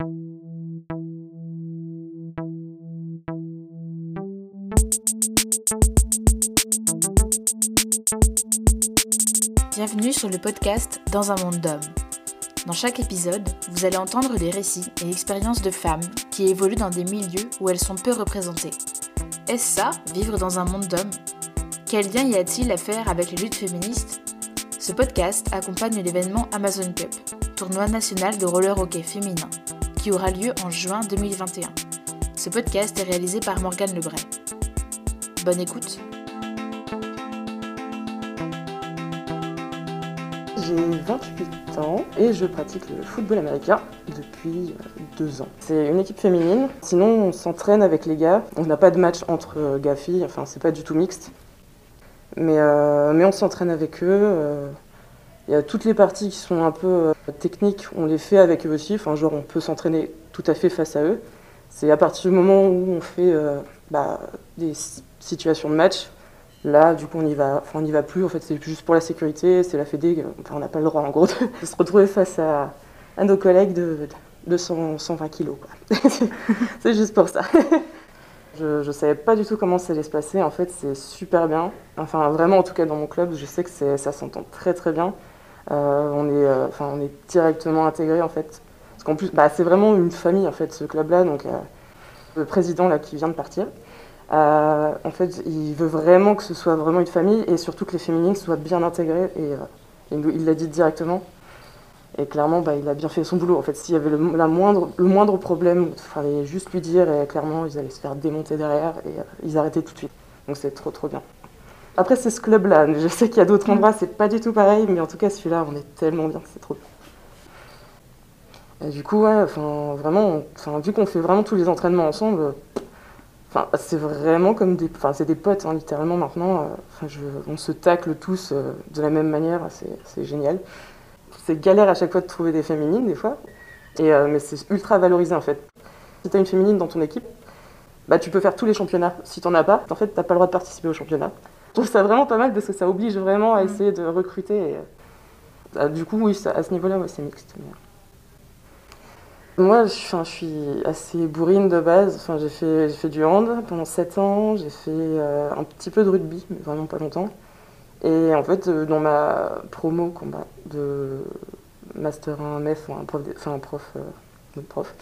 Bienvenue sur le podcast Dans un monde d'hommes. Dans chaque épisode, vous allez entendre des récits et expériences de femmes qui évoluent dans des milieux où elles sont peu représentées. Est-ce ça, vivre dans un monde d'hommes? Quel lien y a-t-il à faire avec les luttes féministes? Ce podcast accompagne l'événement Amazon Cup, tournoi national de roller hockey féminin, aura lieu en juin 2021. Ce podcast est réalisé par Morgane Lebray. Bonne écoute J'ai 28 ans et je pratique le football américain depuis euh, deux ans. C'est une équipe féminine. Sinon, on s'entraîne avec les gars. On n'a pas de match entre euh, gars-filles, enfin, c'est pas du tout mixte. Mais, euh, mais on s'entraîne avec eux. Il y a toutes les parties qui sont un peu techniques, on les fait avec eux aussi. Enfin, genre, on peut s'entraîner tout à fait face à eux. C'est à partir du moment où on fait bah, des situations de match, Là, du coup, on n'y va, enfin, on y va plus. En fait, c'est juste pour la sécurité. C'est la Fédé. Enfin, on n'a pas le droit, en gros, de se retrouver face à, nos collègues de, de 120 kilos. c'est juste pour ça. je ne savais pas du tout comment ça allait se passer. En fait, c'est super bien. Enfin, vraiment, en tout cas, dans mon club, je sais que ça s'entend très très bien. Euh, on, est, euh, on est directement intégré en fait. Parce qu'en plus, bah, c'est vraiment une famille, en fait, ce club-là. Donc, euh, le président là, qui vient de partir. En fait, il veut vraiment que ce soit vraiment une famille et surtout que les féminines soient bien intégrées. Et, il l'a dit directement. Et clairement, bah, il a bien fait son boulot. En fait, s'il y avait le, moindre, problème, il fallait juste lui dire et clairement, ils allaient se faire démonter derrière et ils arrêtaient tout de suite. Donc c'est trop trop bien. Après, c'est ce club-là. Je sais qu'il y a d'autres endroits, c'est pas du tout pareil, mais en tout cas, celui-là, on est tellement bien, c'est trop bien. Et du coup, ouais, vraiment, vu qu'on fait vraiment tous les entraînements ensemble, Enfin, c'est vraiment comme des, enfin, c'est des potes, hein, littéralement maintenant. Euh, enfin, je, on se tacle tous euh, de la même manière, c'est génial. C'est galère à chaque fois de trouver des féminines, des fois, et, euh, mais c'est ultra valorisé en fait. Si tu as une féminine dans ton équipe, bah, tu peux faire tous les championnats. Si tu n'en as pas, en fait, tu n'as pas le droit de participer au championnat. Je trouve ça vraiment pas mal parce que ça oblige vraiment à mmh. essayer de recruter. Et, du coup, oui, ça, à ce niveau-là, ouais, c'est mixte. Mais... Moi, je, suis assez bourrine de base. Enfin, j'ai fait, fait du hand pendant 7 ans. J'ai fait euh, un petit peu de rugby, mais vraiment pas longtemps. Et en fait, euh, dans ma promo combat de Master 1 MEF, ou un prof, enfin un prof, euh, prof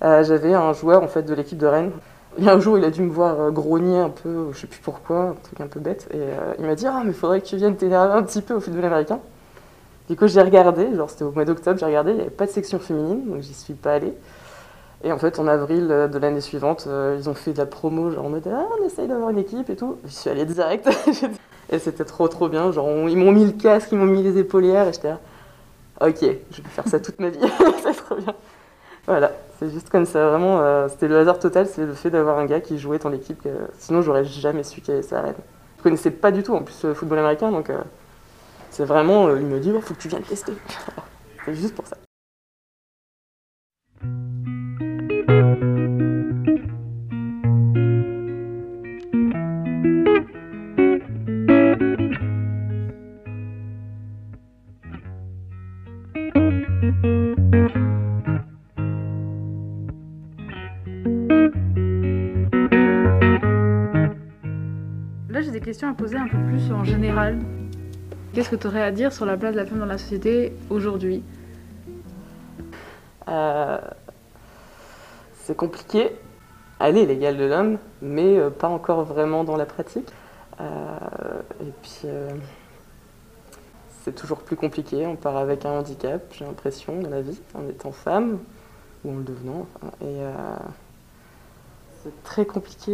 j'avais un joueur en fait de l'équipe de Rennes. Et un jour, il a dû me voir grogner un peu, je sais plus pourquoi, un truc un peu bête. Et il m'a dit Ah, mais faudrait que tu viennes t'énerver un petit peu au football américain. Du coup, j'ai regardé, genre c'était au mois d'octobre, j'ai regardé, il n'y avait pas de section féminine, donc j'y suis pas allée. Et en fait, en avril euh, de l'année suivante, euh, ils ont fait de la promo, genre en mode Ah, on essaye d'avoir une équipe et tout. Je suis allée direct. et c'était trop trop bien. Genre, ils m'ont mis le casque, ils m'ont mis les épaulières, et j'étais là, ok, je vais faire ça toute ma vie. c'est trop bien. Voilà, c'est juste comme ça. Vraiment, euh, c'était le hasard total, c'est le fait d'avoir un gars qui jouait dans l'équipe. Sinon, j'aurais jamais su qu'il y avait ça à Rennes. Je connaissais pas du tout en plus le football américain, donc. C'est vraiment, euh, il me dit, il faut que tu viennes tester. C'est juste pour ça. J'ai des questions à poser un peu plus en général Qu'est-ce que tu aurais à dire sur la place de la femme dans la société aujourd'hui? Euh, C'est compliqué. Elle est l'égale de l'homme, mais euh, pas encore vraiment dans la pratique. Euh, et puis, c'est toujours plus compliqué. On part avec un handicap, j'ai l'impression, dans la vie, en étant femme, ou en le devenant. et c'est très compliqué.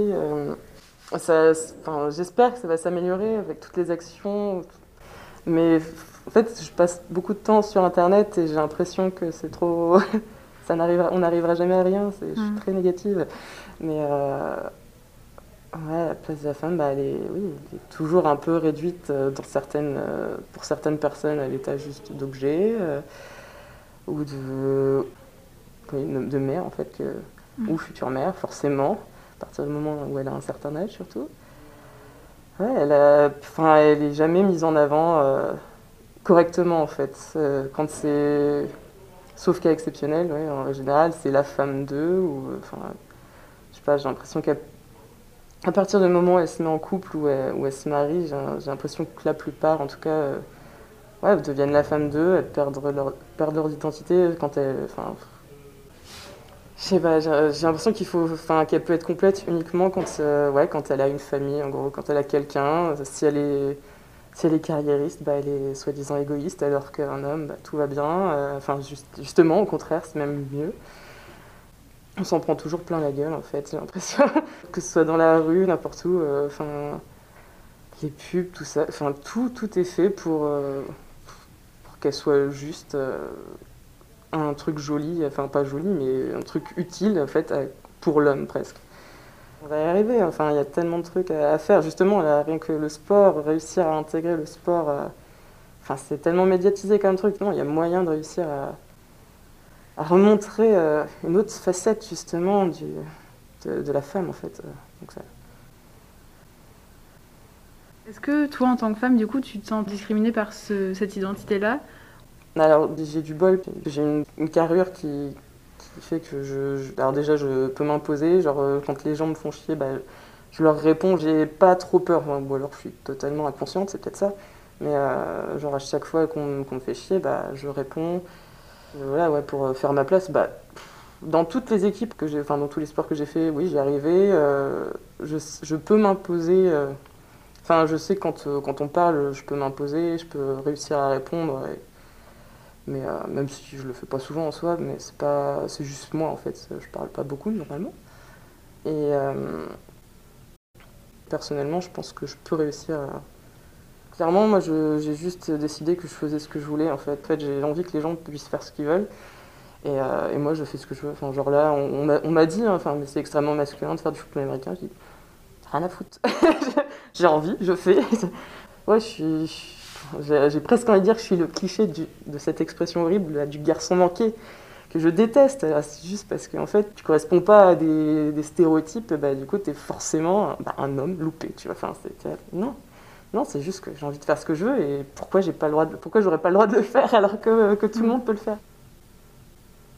J'espère que ça va s'améliorer avec toutes les actions, mais en fait, je passe beaucoup de temps sur Internet et j'ai l'impression que c'est trop. ça n'arrivera, on n'arrivera jamais à rien. Je suis mm. très négative. Mais euh, ouais, la place de la femme, bah, elle, est, oui, elle est toujours un peu réduite euh, dans certaines, euh, pour certaines personnes à l'état juste d'objet ou de, de mère, en fait, que, mm. ou future mère, forcément, partir du moment où elle a un certain âge surtout. Ouais, elle, a, enfin, elle est jamais mise en avant euh, correctement en fait. Euh, quand c'est Sauf cas exceptionnel, ouais, en général, c'est la femme d'eux, ou, enfin, je sais pas, j'ai l'impression qu'à à partir du moment où elle se met en couple ou elle, où elle se marie, j'ai l'impression que la plupart, en tout cas, euh, ouais, deviennent la femme d'eux, elles perdent leur, perdent leur identité quand elles. Enfin, je sais pas, j'ai l'impression qu'il faut, enfin, qu'elle peut être complète uniquement quand, euh, ouais, quand elle a une famille, en gros, quand elle a quelqu'un. Si elle est, si elle est carriériste, bah, elle est soi-disant égoïste, alors qu'un homme, bah, tout va bien. Euh, Enfin, juste- justement, au contraire, c'est même mieux. On s'en prend toujours plein la gueule, en fait, j'ai l'impression. que ce soit dans la rue, n'importe où. euh, Enfin, les pubs, tout ça. Enfin, tout, tout est fait pour, qu'elle soit juste un truc joli. Enfin, pas joli, mais un truc utile, en fait, pour l'homme, presque. On va y arriver. Enfin, il y a tellement de trucs à, faire. Justement, rien que le sport, réussir à intégrer le sport. euh, Enfin, c'est tellement médiatisé comme truc. Non, il y a moyen de réussir à, à remontrer euh, une autre facette, justement, du, de, la femme, en fait. euh. Donc, ça- Est-ce que toi, en tant que femme, du coup, tu te sens discriminée par ce- cette identité-là? Alors, j'ai du bol. J'ai une, carrure qui, fait que je, Alors, déjà, je peux m'imposer. Genre, euh, quand les gens me font chier, bah, je leur réponds. J'ai pas trop peur. Ou alors, je suis totalement inconsciente, c'est peut-être ça. Mais, euh, genre, à chaque fois qu'on me fait chier, bah, je réponds. Euh, voilà, ouais, pour faire ma place, bah, dans toutes les équipes que j'ai, enfin, dans tous les sports que j'ai fait, oui, j'y arrivé. Euh, je, je peux m'imposer. Enfin, je sais quand, quand on parle, je peux m'imposer, je peux réussir à répondre. Mais euh, même si je le fais pas souvent en soi, mais c'est pas, c'est juste moi en fait. Je parle pas beaucoup normalement. Et euh, personnellement, je pense que je peux réussir. à- Clairement, moi, je- j'ai juste décidé que je faisais ce que je voulais en fait. En fait, j'ai envie que les gens puissent faire ce qu'ils veulent. Et, euh, et moi, je fais ce que je veux. Enfin, genre là, on, on m'a- dit, hein, mais c'est extrêmement masculin de faire du football américain. J'ai dit, rien à foutre. j'ai envie, je fais. ouais, je suis. J'ai presque envie de dire que je suis le cliché du- de cette expression horrible là, du garçon manqué que je déteste. C'est juste parce qu'en fait, tu corresponds pas à des, des stéréotypes, bah, du coup, tu es forcément bah, un homme loupé. Tu vois. Enfin, non, non, c'est juste que j'ai envie de faire ce que je veux et pourquoi j'ai pas le droit de, pourquoi j'aurais pas le droit de le faire alors que, que tout le monde peut le faire?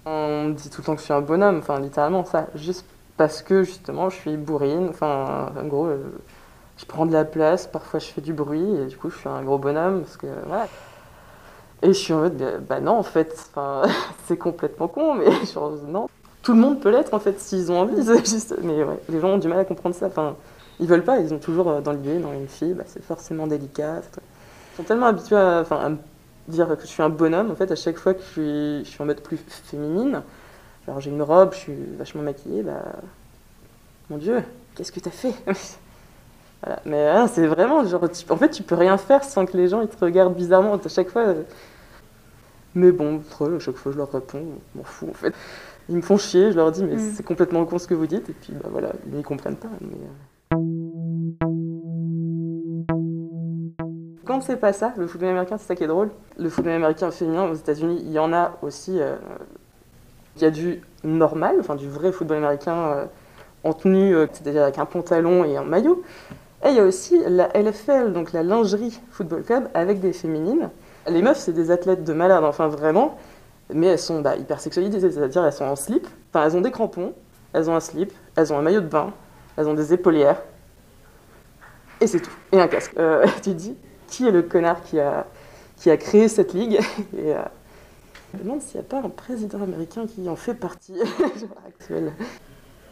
On me dit tout le temps que je suis un bonhomme, enfin littéralement ça, juste parce que justement je suis bourrine, enfin en gros euh, je prends de la place, parfois je fais du bruit et du coup je suis un gros bonhomme parce que voilà. Et je suis en mode bah, bah non en fait, c'est complètement con mais genre non, tout le monde peut l'être en fait s'ils ont envie, juste mais les gens ont du mal à comprendre ça, enfin ils veulent pas, ils ont toujours euh, dans l'idée dans une fille, bah, c'est forcément délicat. Ils sont tellement habitués à, à me dire que je suis un bonhomme en fait à chaque fois que je suis, je suis en mode plus féminine. Alors j'ai une robe, je suis vachement maquillée, bah mon Dieu, qu'est-ce que t'as fait? Voilà. Mais hein, c'est vraiment genre, tu- en fait, tu peux rien faire sans que les gens ils te regardent bizarrement à chaque fois. euh. Mais bon, à chaque fois je leur réponds, je m'en fous en fait. Ils me font chier, je leur dis mais Mm. c'est complètement con ce que vous dites et puis bah voilà, ils n'y comprennent pas. mais, euh. Quand c'est pas ça, le football américain, c'est ça qui est drôle. Le football américain féminin aux États-Unis, il y en a aussi. euh, il y a du normal, enfin du vrai football américain euh, en tenue, c'est-à-dire avec un pantalon et un maillot. Et il y a aussi la LFL, donc la lingerie football club, avec des féminines. Les meufs, c'est des athlètes de malade, enfin vraiment, mais elles sont bah, hyper sexualisées, c'est-à-dire elles sont en slip, enfin elles ont des crampons, elles ont un slip, elles ont un maillot de bain, elles ont des épaulières, et c'est tout, et un casque. Euh, tu te dis, qui est le connard qui a, qui a créé cette ligue? Euh, je me demande s'il n'y a pas un président américain qui en fait partie genre, actuel.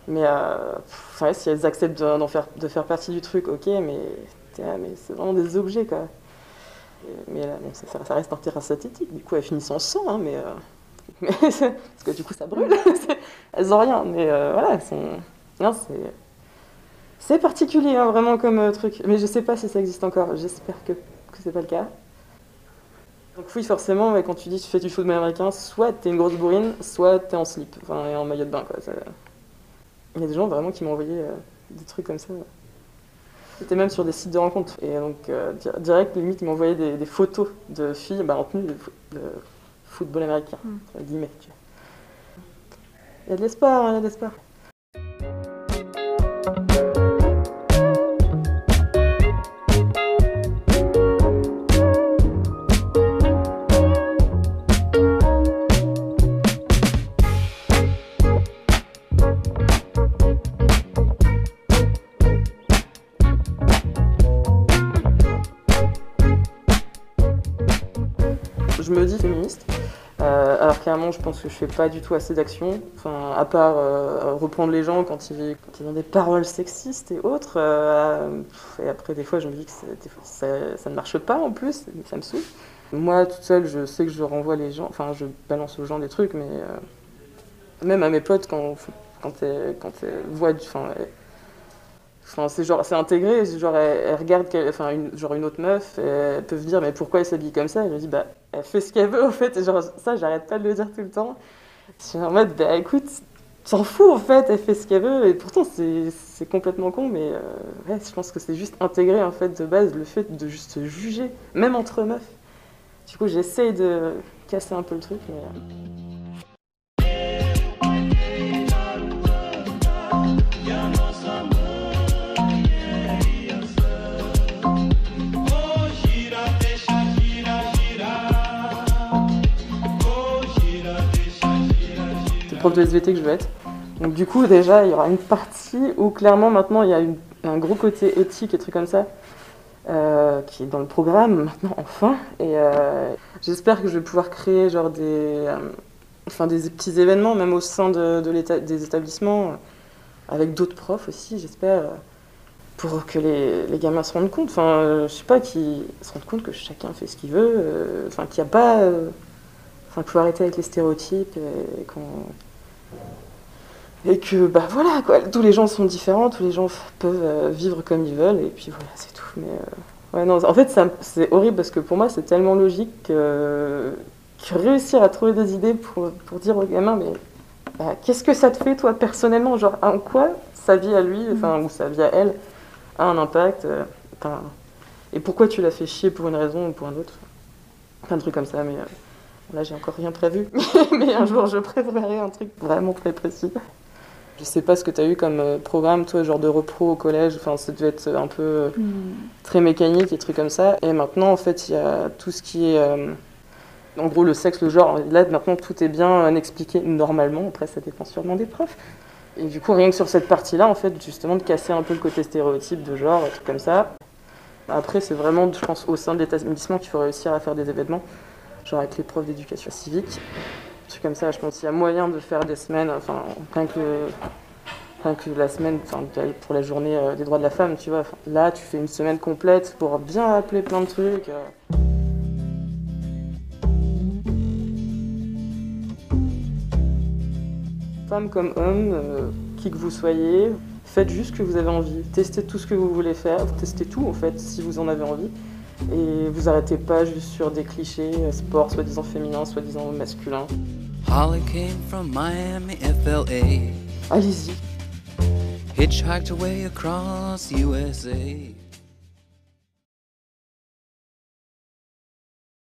Mais, euh, si elles acceptent de, faire, de faire partie du truc, ok, mais, mais c'est vraiment des objets, quoi. Mais là, bon, ça, ça- reste un terrain synthétique, du coup, elles finissent en sang, hein, mais, euh, parce que du coup, ça brûle. Elles ont rien, mais euh, voilà. Non, c'est... C'est particulier, hein, vraiment, comme euh, truc. Mais je sais pas si ça existe encore. J'espère que, que c'est pas le cas. Donc oui, forcément, quand tu dis tu fais du football américain, soit t'es une grosse bourrine, soit t'es en slip, enfin, et en maillot de bain, quoi. Il y a des gens vraiment qui m'ont envoyé euh, des trucs comme ça. C'était même sur des sites de rencontres. Et donc, euh, di- direct, limite, ils m'envoyaient des, des photos de filles bah, en tenue de, fo- de football américain, Mm. entre guillemets. Il y a de l'espoir, hein, il y a de l'espoir. Dit féministe. Euh, alors clairement, je pense que je fais pas du tout assez d'actions, enfin, à part euh, reprendre les gens quand ils, quand ont des paroles sexistes et autres. Euh, et après, des fois, je me dis que ça, ne marche pas en plus, ça me saoule. Moi, toute seule, je sais que je renvoie les gens, enfin, je balance aux gens des trucs, mais même à mes potes, quand, quand elles, quand voient, enfin, Enfin, c'est genre, c'est intégré, genre, elle, regarde enfin, une, genre une autre meuf, et elles peuvent dire, mais pourquoi elle s'habille comme ça? Elle me dit, bah, elle fait ce qu'elle veut, en fait, et genre, ça, j'arrête pas de le dire tout le temps. Je suis en mode, bah, écoute, s'en fout, en fait, elle fait ce qu'elle veut, et pourtant, c'est complètement con, mais euh, ouais, je pense que c'est juste intégré, en fait, de base, le fait de juste juger, même entre meufs. Du coup, j'essaye de casser un peu le truc, mais... prof de SVT que je veux être. Donc du coup déjà il y aura une partie où clairement maintenant il y a un gros côté éthique et trucs comme ça euh, qui est dans le programme maintenant enfin et euh, j'espère que je vais pouvoir créer genre des euh, enfin des petits événements même au sein de, des établissements avec d'autres profs aussi j'espère pour que les, les, gamins se rendent compte enfin je sais pas qu'ils se rendent compte que chacun fait ce qu'il veut enfin qu'il n'y a pas enfin qu'il faut arrêter avec les stéréotypes et qu'on et que bah voilà quoi, tous les gens sont différents, tous les gens peuvent euh, vivre comme ils veulent et puis voilà c'est tout. Mais euh, ouais non, en fait c'est horrible parce que pour moi c'est tellement logique que, réussir à trouver des idées pour, pour dire aux gamins mais bah, qu'est-ce que ça te fait toi personnellement, genre en quoi sa vie à lui, enfin ou sa vie à elle a un impact, euh, et pourquoi tu l'as fait chier pour une raison ou pour un autre, plein de trucs comme ça mais Là, j'ai encore rien prévu, mais un jour, je préparerai un truc vraiment très précis. Je sais pas ce que tu as eu comme euh, programme, toi, genre de repro au collège. Enfin, ça devait être un peu euh, hmm. très mécanique et trucs comme ça. Et maintenant, en fait, il y a tout ce qui est. Euh, en gros, le sexe, le genre. Là, maintenant, tout est bien expliqué normalement. Après, ça dépend sûrement des profs. Et du coup, rien que sur cette partie-là, en fait, justement, de casser un peu le côté stéréotype de genre, trucs comme ça. Après, c'est vraiment, je pense, au sein de l'établissement qu'il faut réussir à faire des événements genre avec les profs d'éducation civique. Comme ça, je pense qu'il y a moyen de faire des semaines, enfin, rien que, que la semaine, pour la journée euh, des droits de la femme, tu vois. là, tu fais une semaine complète pour bien rappeler plein de trucs. Euh. Femme comme homme, euh, qui que vous soyez, faites juste ce que vous avez envie. Testez tout ce que vous voulez faire, testez tout en fait, si vous en avez envie. Et vous arrêtez pas juste sur des clichés, euh, sport soi-disant féminin, soi-disant masculin. Holly came from Miami, FLA. Allez-y. Hitchhiked away across USA.